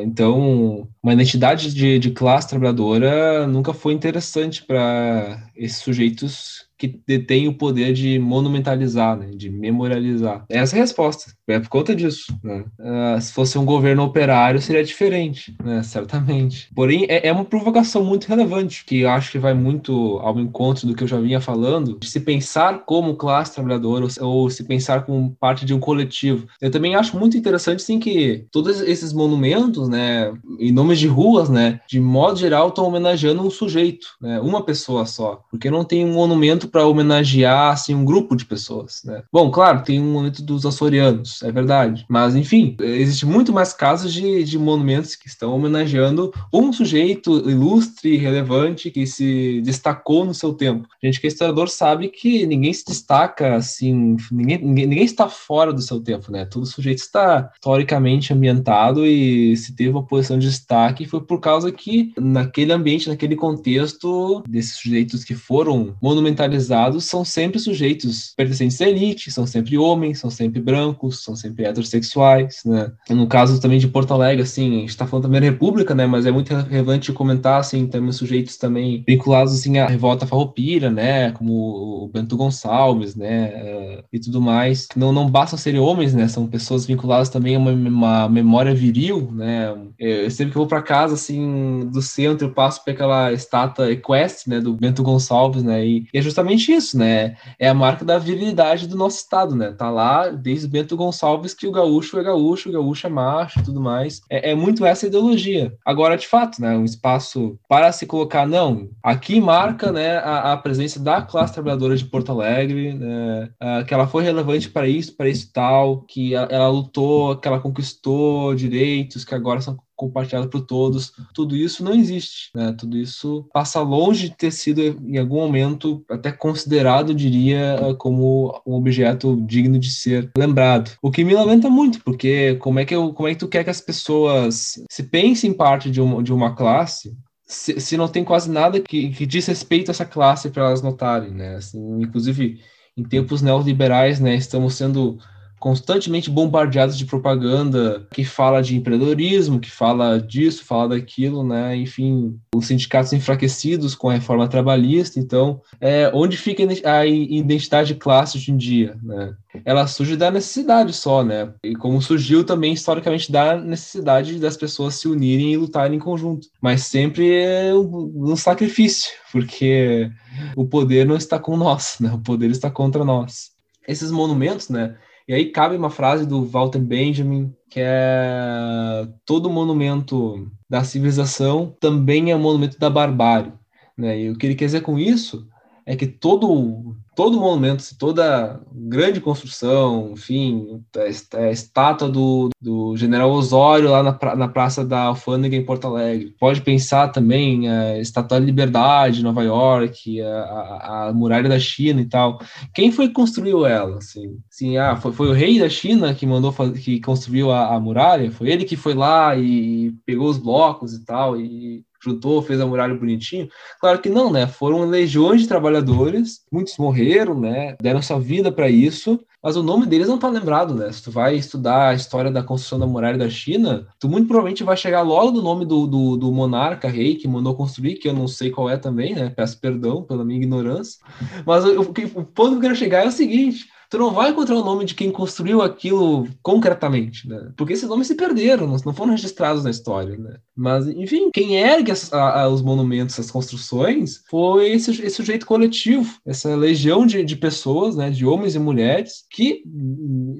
Então, uma identidade de, de classe trabalhadora nunca foi interessante para esses sujeitos que detêm o poder de monumentalizar, né, de memorializar. Essa é a resposta. É por conta disso. Né? Uh, se fosse um governo operário, seria diferente, né? certamente. Porém, é, é, uma provocação muito relevante, que eu acho que vai muito ao encontro do que eu já vinha falando, de se pensar como classe trabalhadora ou, ou se pensar como parte de um coletivo. Eu também acho muito interessante, sim, que todos esses monumentos, né, em nomes de ruas, né, de modo geral, estão homenageando um sujeito, né, uma pessoa só. Porque não tem um monumento monumento para homenagear assim, um grupo de pessoas. Né? Bom, claro, tem um monumento dos açorianos, é verdade. Mas, enfim, existe muito mais casos de, de monumentos que estão homenageando um sujeito ilustre relevante que se destacou no seu tempo. A gente que é historiador sabe que ninguém se destaca assim, ninguém, ninguém, ninguém está fora do seu tempo, né? Todo sujeito está historicamente ambientado e se teve uma posição de destaque foi por causa que naquele ambiente, naquele contexto, desses sujeitos que foram monumentalizados são sempre sujeitos pertencentes à elite, são sempre homens, são sempre brancos, são sempre heterossexuais, né? No caso também de Porto Alegre, assim, a gente está falando também da República, né? Mas é muito relevante comentar, assim, também sujeitos também vinculados, assim, à revolta farroupilha, né? Como o Bento Gonçalves, né? Uh, e tudo mais. Não, não bastam serem homens, né? São pessoas vinculadas também a uma, uma memória viril, né? Eu, sempre que eu vou para casa, assim, do centro, eu passo por aquela estátua equestre, né? Do Bento Gonçalves, né? E, e, é justamente isso, né? É a marca da virilidade do nosso estado, né? Tá lá desde Bento Gonçalves que o gaúcho é gaúcho, o gaúcho é macho tudo mais. É, é muito essa ideologia. Agora, de fato, né? Um espaço para se colocar, não, aqui marca, né? A, a presença da classe trabalhadora de Porto Alegre, né? que ela foi relevante para isso, para isso tal, que ela, ela lutou, que ela conquistou direitos que agora são compartilhado por todos. Tudo isso não existe, né? Tudo isso passa longe de ter sido em algum momento até considerado, diria, como um objeto digno de ser lembrado. O que me lamenta muito, porque como é que eu, como é que tu quer que as pessoas se pensem parte de uma, de uma classe se, se não tem quase nada que, que diz respeito a essa classe para elas notarem, né? Assim, inclusive em tempos neoliberais, né, estamos sendo constantemente bombardeados de propaganda que fala de empreendedorismo, que fala disso, fala daquilo, né? Enfim, os sindicatos enfraquecidos com a reforma trabalhista. Então, é, onde fica a identidade de classe hoje em dia, né? Ela surge da necessidade só, né? E como surgiu também historicamente da necessidade das pessoas se unirem e lutarem em conjunto. Mas sempre é um sacrifício, porque o poder não está com nós, né? O poder está contra nós. Esses monumentos, né? E aí cabe uma frase do Walter Benjamin, que é todo monumento da civilização também é um monumento da barbárie. Né? E o que ele quer dizer com isso é que todo todo monumento, toda grande construção, enfim, a, estátua do, do general Osório lá na, na Praça da Alfândega em Porto Alegre. Pode pensar também a Estátua da Liberdade, Nova York, a, a, a, Muralha da China e tal. Quem foi que construiu ela? Assim, assim ah, foi, foi o rei da China que mandou que construiu a, a muralha? Foi ele que foi lá e pegou os blocos e tal e juntou, fez a muralha bonitinho? Claro que não, né? Foram legiões de trabalhadores, muitos morreram, né? Deram sua vida para isso, mas o nome deles não tá lembrado, né? Se tu vai estudar a história da construção da muralha da China, tu muito provavelmente vai chegar logo no nome do, do, do monarca, rei, que mandou construir, que eu não sei qual é também, né? Peço perdão pela minha ignorância. Mas o, o, o ponto que eu quero chegar é o seguinte: tu não vai encontrar o nome de quem construiu aquilo concretamente, né? Porque esses nomes se perderam, não foram registrados na história, né? Mas, enfim, quem ergue as, a, a, os monumentos, as construções, foi esse, esse sujeito coletivo, essa legião de, de pessoas, né, de homens e mulheres, que,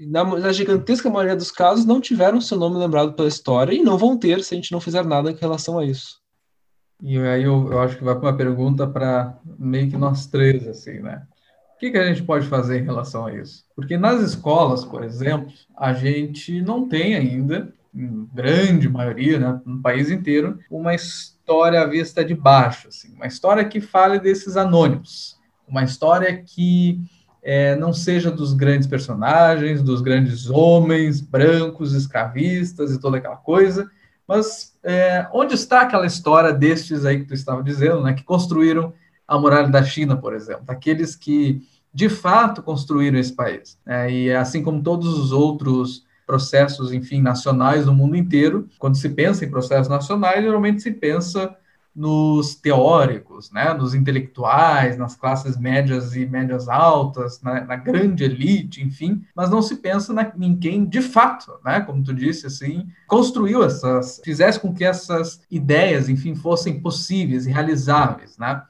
na, na gigantesca maioria dos casos, não tiveram seu nome lembrado pela história e não vão ter se a gente não fizer nada em relação a isso.
E aí eu, eu acho que vai para uma pergunta para meio que nós três, assim, né? O que, que a gente pode fazer em relação a isso? Porque nas escolas, por exemplo, a gente não tem ainda, em grande maioria, né, no país inteiro, uma história à vista de baixo, assim, uma história que fale desses anônimos, uma história que é, não seja dos grandes personagens, dos grandes homens brancos, escravistas e toda aquela coisa, mas é, onde está aquela história destes aí que tu estava dizendo, né, que construíram a muralha da China, por exemplo, aqueles que de fato construíram esse país. Né? E assim como todos os outros processos, enfim, nacionais no mundo inteiro, quando se pensa em processos nacionais, geralmente se pensa nos teóricos, né, nos intelectuais, nas classes médias e médias altas, na, na grande elite, enfim, mas não se pensa na, em quem de fato, né, como tu disse, assim, construiu essas, fizesse com que essas ideias, enfim, fossem possíveis e realizáveis, né?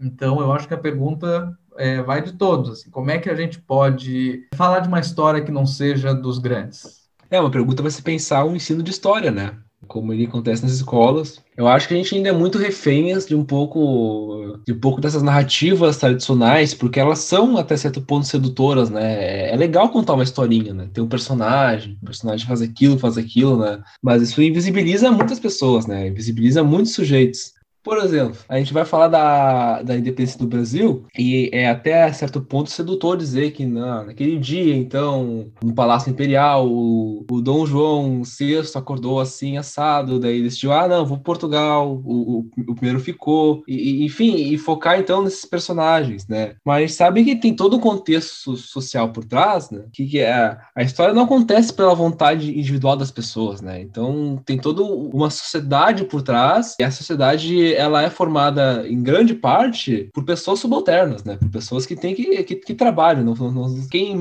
Então, eu acho que a pergunta é, vai de todos. Assim, como é que a gente pode falar de uma história que não seja dos grandes?
É uma pergunta para se pensar o ensino de história, né? como ele acontece nas escolas. Eu acho que a gente ainda é muito reféns de um pouco de um pouco dessas narrativas tradicionais, porque elas são até certo ponto sedutoras, né? É legal contar uma historinha, né? Ter um personagem, o personagem faz aquilo, faz aquilo, né? Mas isso invisibiliza muitas pessoas, né? Invisibiliza muitos sujeitos. Por exemplo, a gente vai falar da, da independência do Brasil e é até certo ponto sedutor dizer que na, naquele dia, então, no Palácio Imperial, o, o Dom João VI acordou assim, assado, daí decidiu, ah, não, vou para Portugal, o, o, o, primeiro ficou, e, enfim, e focar então nesses personagens, né? Mas sabe que tem todo um contexto social por trás, né? Que, que é, a história não acontece pela vontade individual das pessoas, né? Então, tem toda uma sociedade por trás, e a sociedade ela é formada em grande parte por pessoas subalternas, né? Por pessoas que têm que, que, que trabalham. Não, não, quem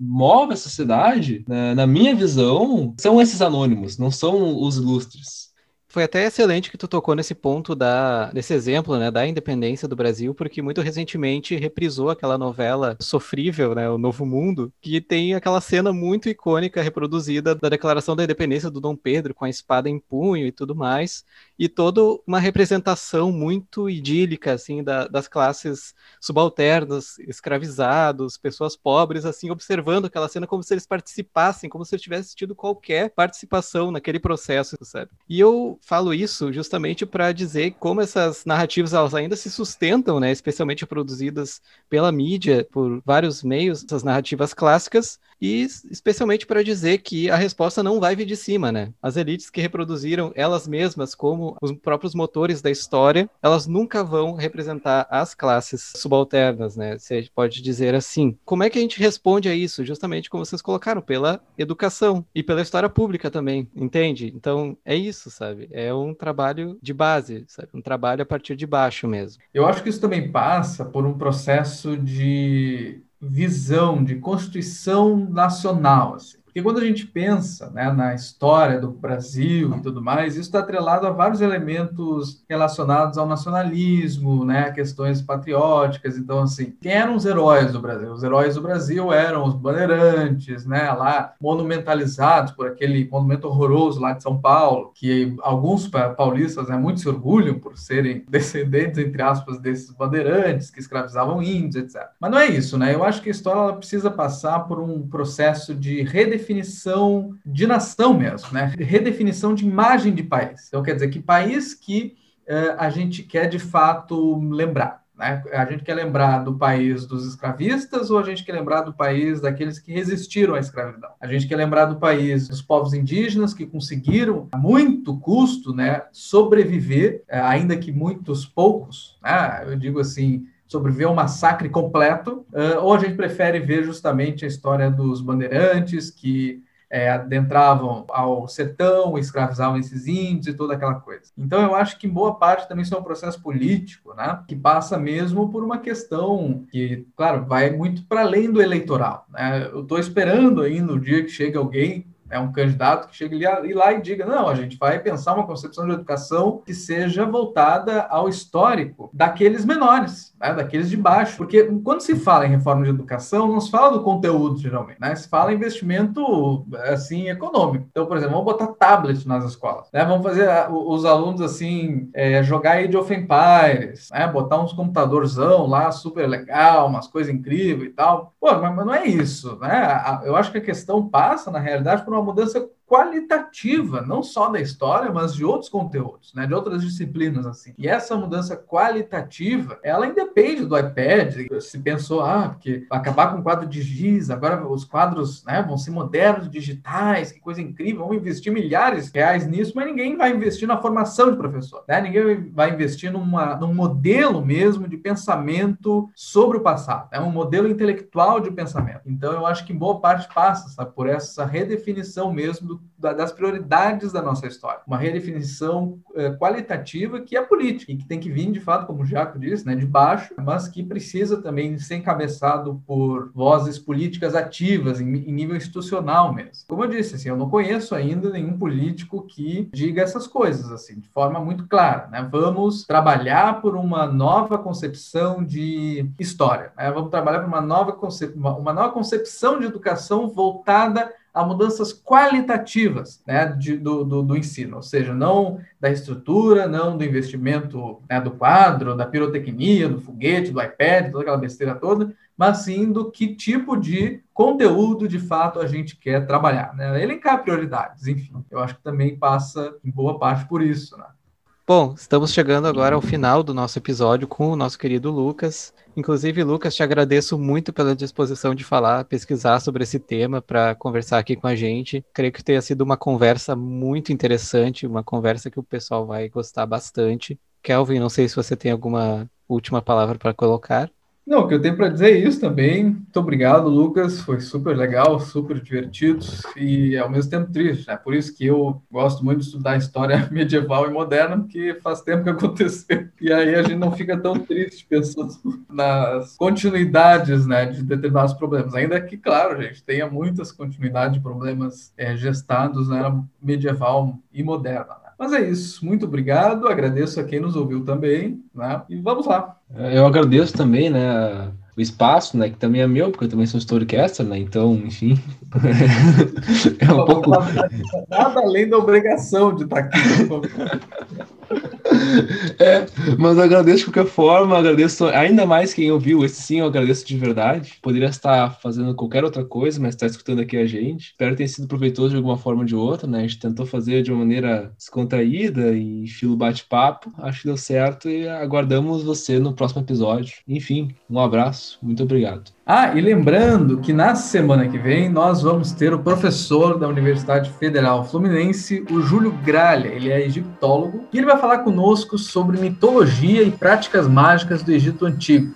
move a sociedade, né, na minha visão, são esses anônimos, não são os ilustres.
Foi até excelente que tu tocou nesse ponto da, desse exemplo, né, da independência do Brasil, porque muito recentemente reprisou aquela novela sofrível, né, O Novo Mundo, que tem aquela cena muito icônica reproduzida da declaração da independência do Dom Pedro com a espada em punho e tudo mais, e toda uma representação muito idílica, assim, da, das classes subalternas, escravizados, pessoas pobres, assim, observando aquela cena como se eles participassem, como se eles tivessem tido qualquer participação naquele processo, sabe? E eu falo isso justamente para dizer como essas narrativas elas ainda se sustentam, né, especialmente produzidas pela mídia, por vários meios, essas narrativas clássicas, e especialmente para dizer que a resposta não vai vir de cima, né? As elites que reproduziram elas mesmas como os próprios motores da história, elas nunca vão representar as classes subalternas, né? Você pode dizer assim. Como é que a gente responde a isso? Justamente como vocês colocaram, pela educação e pela história pública também, entende? Então, é isso, sabe? É um trabalho de base, sabe? Um trabalho a partir de baixo mesmo.
Eu acho que isso também passa por um processo de visão, de constituição nacional. Assim. Porque quando a gente pensa né, na história do Brasil e tudo mais, isso está atrelado a vários elementos relacionados ao nacionalismo, né, questões patrióticas. Então, assim, quem eram os heróis do Brasil? Os heróis do Brasil eram os bandeirantes, né, lá monumentalizados por aquele monumento horroroso lá de São Paulo, que alguns paulistas né, muito se orgulham por serem [laughs] descendentes, entre aspas, desses bandeirantes que escravizavam índios, etc. Mas não é isso, né? Eu acho que a história precisa passar por um processo de redefinição redefinição de nação mesmo, né? Redefinição de imagem de país. Então, quer dizer, que país que uh, a gente quer de fato lembrar. Né? A gente quer lembrar do país dos escravistas ou a gente quer lembrar do país daqueles que resistiram à escravidão? A gente quer lembrar do país dos povos indígenas que conseguiram, a muito custo, né, sobreviver, eh, ainda que muitos poucos, né? eu digo assim, sobreviver ao massacre completo, uh, ou a gente prefere ver justamente a história dos bandeirantes que é, adentravam ao sertão, escravizavam esses índios e toda aquela coisa. Então, eu acho que em boa parte também isso é um processo político, né, que passa mesmo por uma questão que, claro, vai muito para além do eleitoral. Né? Eu estou esperando ainda o dia que chegue alguém é um candidato que chegue lá e diga: não, a gente vai pensar uma concepção de educação que seja voltada ao histórico daqueles menores, né, daqueles de baixo. Porque quando se fala em reforma de educação, não se fala do conteúdo, geralmente, né? Se fala em investimento, assim, econômico. Então, por exemplo, vamos botar tablet nas escolas, né? Vamos fazer os alunos, assim, é, jogar Age of Empires, né? Botar uns computadorzão lá, super legal, umas coisas incríveis e tal. Pô, mas, mas não é isso, né? Eu acho que a questão passa, na realidade, por uma mudança qualitativa, não só da história, mas de outros conteúdos, né, de outras disciplinas assim. E essa mudança qualitativa, ela independe do iPad. Se pensou, ah, porque acabar com o quadro de giz, agora os quadros, né, vão ser modernos, digitais, que coisa incrível, vamos investir milhares de reais nisso, mas ninguém vai investir na formação de professor, né? Ninguém vai investir numa, num modelo mesmo de pensamento sobre o passado, é né? um modelo intelectual de pensamento. Então, eu acho que em boa parte passa sabe, por essa redefinição mesmo do das prioridades da nossa história. Uma redefinição é, qualitativa que é política e que tem que vir, de fato, como o Jaco disse, né, de baixo, mas que precisa também ser encabeçado por vozes políticas ativas, em, em nível institucional mesmo. Como eu disse, assim, eu não conheço ainda nenhum político que diga essas coisas, assim, de forma muito clara. Né? Vamos trabalhar por uma nova concepção de história. Né? Vamos trabalhar por uma nova, concep uma, uma nova concepção de educação voltada a mudanças qualitativas né, de, do, do, do, ensino, ou seja, não da estrutura, não do investimento né, do quadro, da pirotecnia, do foguete, do iPad, toda aquela besteira toda, mas sim do que tipo de conteúdo de fato a gente quer trabalhar. Né? Elencar prioridades, enfim. Eu acho que também passa em boa parte por isso. Né?
Bom, estamos chegando agora ao final do nosso episódio com o nosso querido Lucas. Inclusive, Lucas, te agradeço muito pela disposição de falar, pesquisar sobre esse tema para conversar aqui com a gente. Creio que tenha sido uma conversa muito interessante, uma conversa que o pessoal vai gostar bastante. Kelvin, não sei se você tem alguma última palavra para colocar.
Não, o que eu tenho para dizer é isso também. Muito obrigado, Lucas. Foi super legal, super divertido e ao mesmo tempo triste. É né? por isso que eu gosto muito de estudar história [laughs] medieval e moderna, porque faz tempo que aconteceu. E aí a gente não fica tão triste pensando nas continuidades né, de determinados problemas. Ainda que, claro, a gente tenha muitas continuidades de problemas é, gestados na era medieval e moderna. Né? Mas é isso. Muito obrigado. Agradeço a quem nos ouviu também. Né? E vamos lá.
Eu agradeço também, né? O espaço, né? Que também é meu, porque eu também sou storycaster, né? Então, enfim. [laughs]
é um pouco. Nada além da obrigação de estar aqui. [laughs]
É, mas agradeço de qualquer forma, agradeço ainda mais quem ouviu. Esse sim, eu agradeço de verdade. Poderia estar fazendo qualquer outra coisa, mas está escutando aqui a gente. Espero que tenha sido proveitoso de alguma forma ou de outra, né? A gente tentou fazer de uma maneira descontraída e filo bate-papo. Acho que deu certo e aguardamos você no próximo episódio. Enfim, um muito obrigado.
Ah, e lembrando que na semana que vem nós vamos ter o professor da Universidade Federal Fluminense, o Júlio Gralha. Ele é egiptólogo e ele vai falar conosco sobre mitologia e práticas mágicas do Egito Antigo.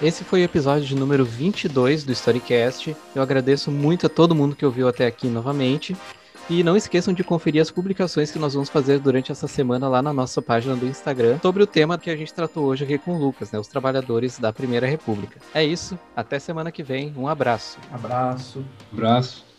Esse foi o episódio de número 22 do Storycast. Eu agradeço muito a todo mundo que ouviu até aqui novamente. E não esqueçam de conferir as publicações que nós vamos fazer durante essa semana lá na nossa página do Instagram sobre o tema que a gente tratou hoje aqui com o Lucas, né? Os trabalhadores da Primeira República. É isso. Até semana que vem. Um abraço.
Abraço.
Abraço.